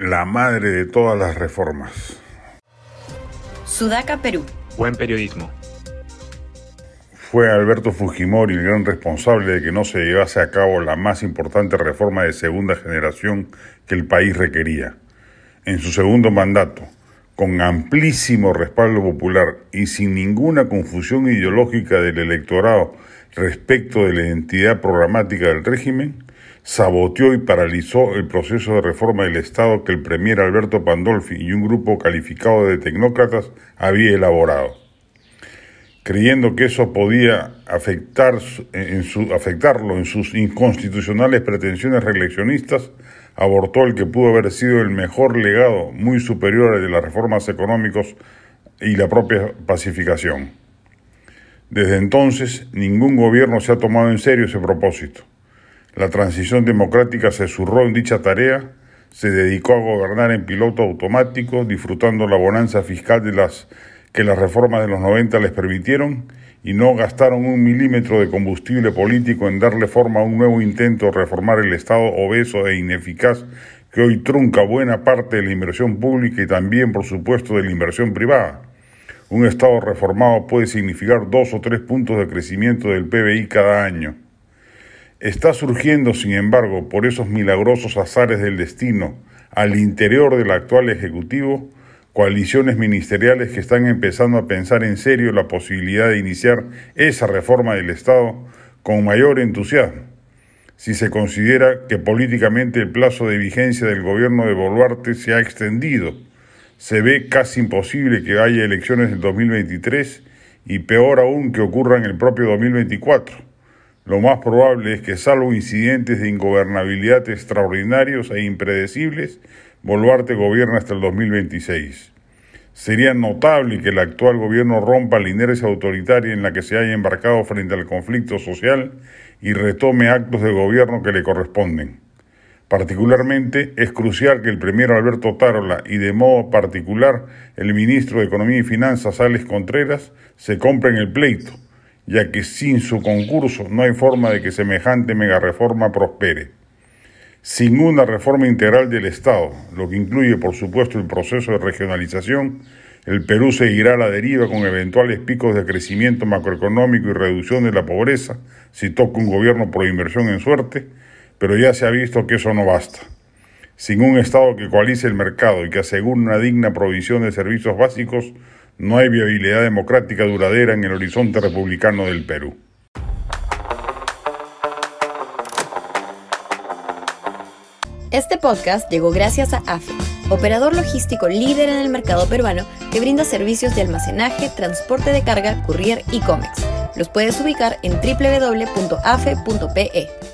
la madre de todas las reformas. Sudaca, Perú. Buen periodismo. Fue Alberto Fujimori el gran responsable de que no se llevase a cabo la más importante reforma de segunda generación que el país requería. En su segundo mandato, con amplísimo respaldo popular y sin ninguna confusión ideológica del electorado respecto de la identidad programática del régimen, saboteó y paralizó el proceso de reforma del Estado que el premier Alberto Pandolfi y un grupo calificado de tecnócratas había elaborado. Creyendo que eso podía afectar en su, afectarlo en sus inconstitucionales pretensiones reeleccionistas, abortó el que pudo haber sido el mejor legado, muy superior al de las reformas económicas y la propia pacificación. Desde entonces, ningún gobierno se ha tomado en serio ese propósito. La transición democrática se zurró en dicha tarea, se dedicó a gobernar en piloto automático, disfrutando la bonanza fiscal de las que las reformas de los 90 les permitieron y no gastaron un milímetro de combustible político en darle forma a un nuevo intento de reformar el Estado obeso e ineficaz que hoy trunca buena parte de la inversión pública y también, por supuesto, de la inversión privada. Un Estado reformado puede significar dos o tres puntos de crecimiento del PBI cada año. Está surgiendo, sin embargo, por esos milagrosos azares del destino, al interior del actual Ejecutivo, coaliciones ministeriales que están empezando a pensar en serio la posibilidad de iniciar esa reforma del Estado con mayor entusiasmo. Si se considera que políticamente el plazo de vigencia del gobierno de Boluarte se ha extendido, se ve casi imposible que haya elecciones en 2023 y peor aún que ocurra en el propio 2024. Lo más probable es que, salvo incidentes de ingobernabilidad extraordinarios e impredecibles, Boluarte gobierne hasta el 2026. Sería notable que el actual gobierno rompa la inercia autoritaria en la que se haya embarcado frente al conflicto social y retome actos de gobierno que le corresponden. Particularmente es crucial que el primer Alberto Tarola y de modo particular el ministro de Economía y Finanzas Alex Contreras se compren el pleito, ya que sin su concurso no hay forma de que semejante megareforma prospere. Sin una reforma integral del Estado, lo que incluye por supuesto el proceso de regionalización, el Perú seguirá a la deriva con eventuales picos de crecimiento macroeconómico y reducción de la pobreza si toca un gobierno por inversión en suerte, pero ya se ha visto que eso no basta. Sin un Estado que coalice el mercado y que asegure una digna provisión de servicios básicos, no hay viabilidad democrática duradera en el horizonte republicano del Perú. Este podcast llegó gracias a AFE, operador logístico líder en el mercado peruano que brinda servicios de almacenaje, transporte de carga, courier y cómics. Los puedes ubicar en www.afe.pe.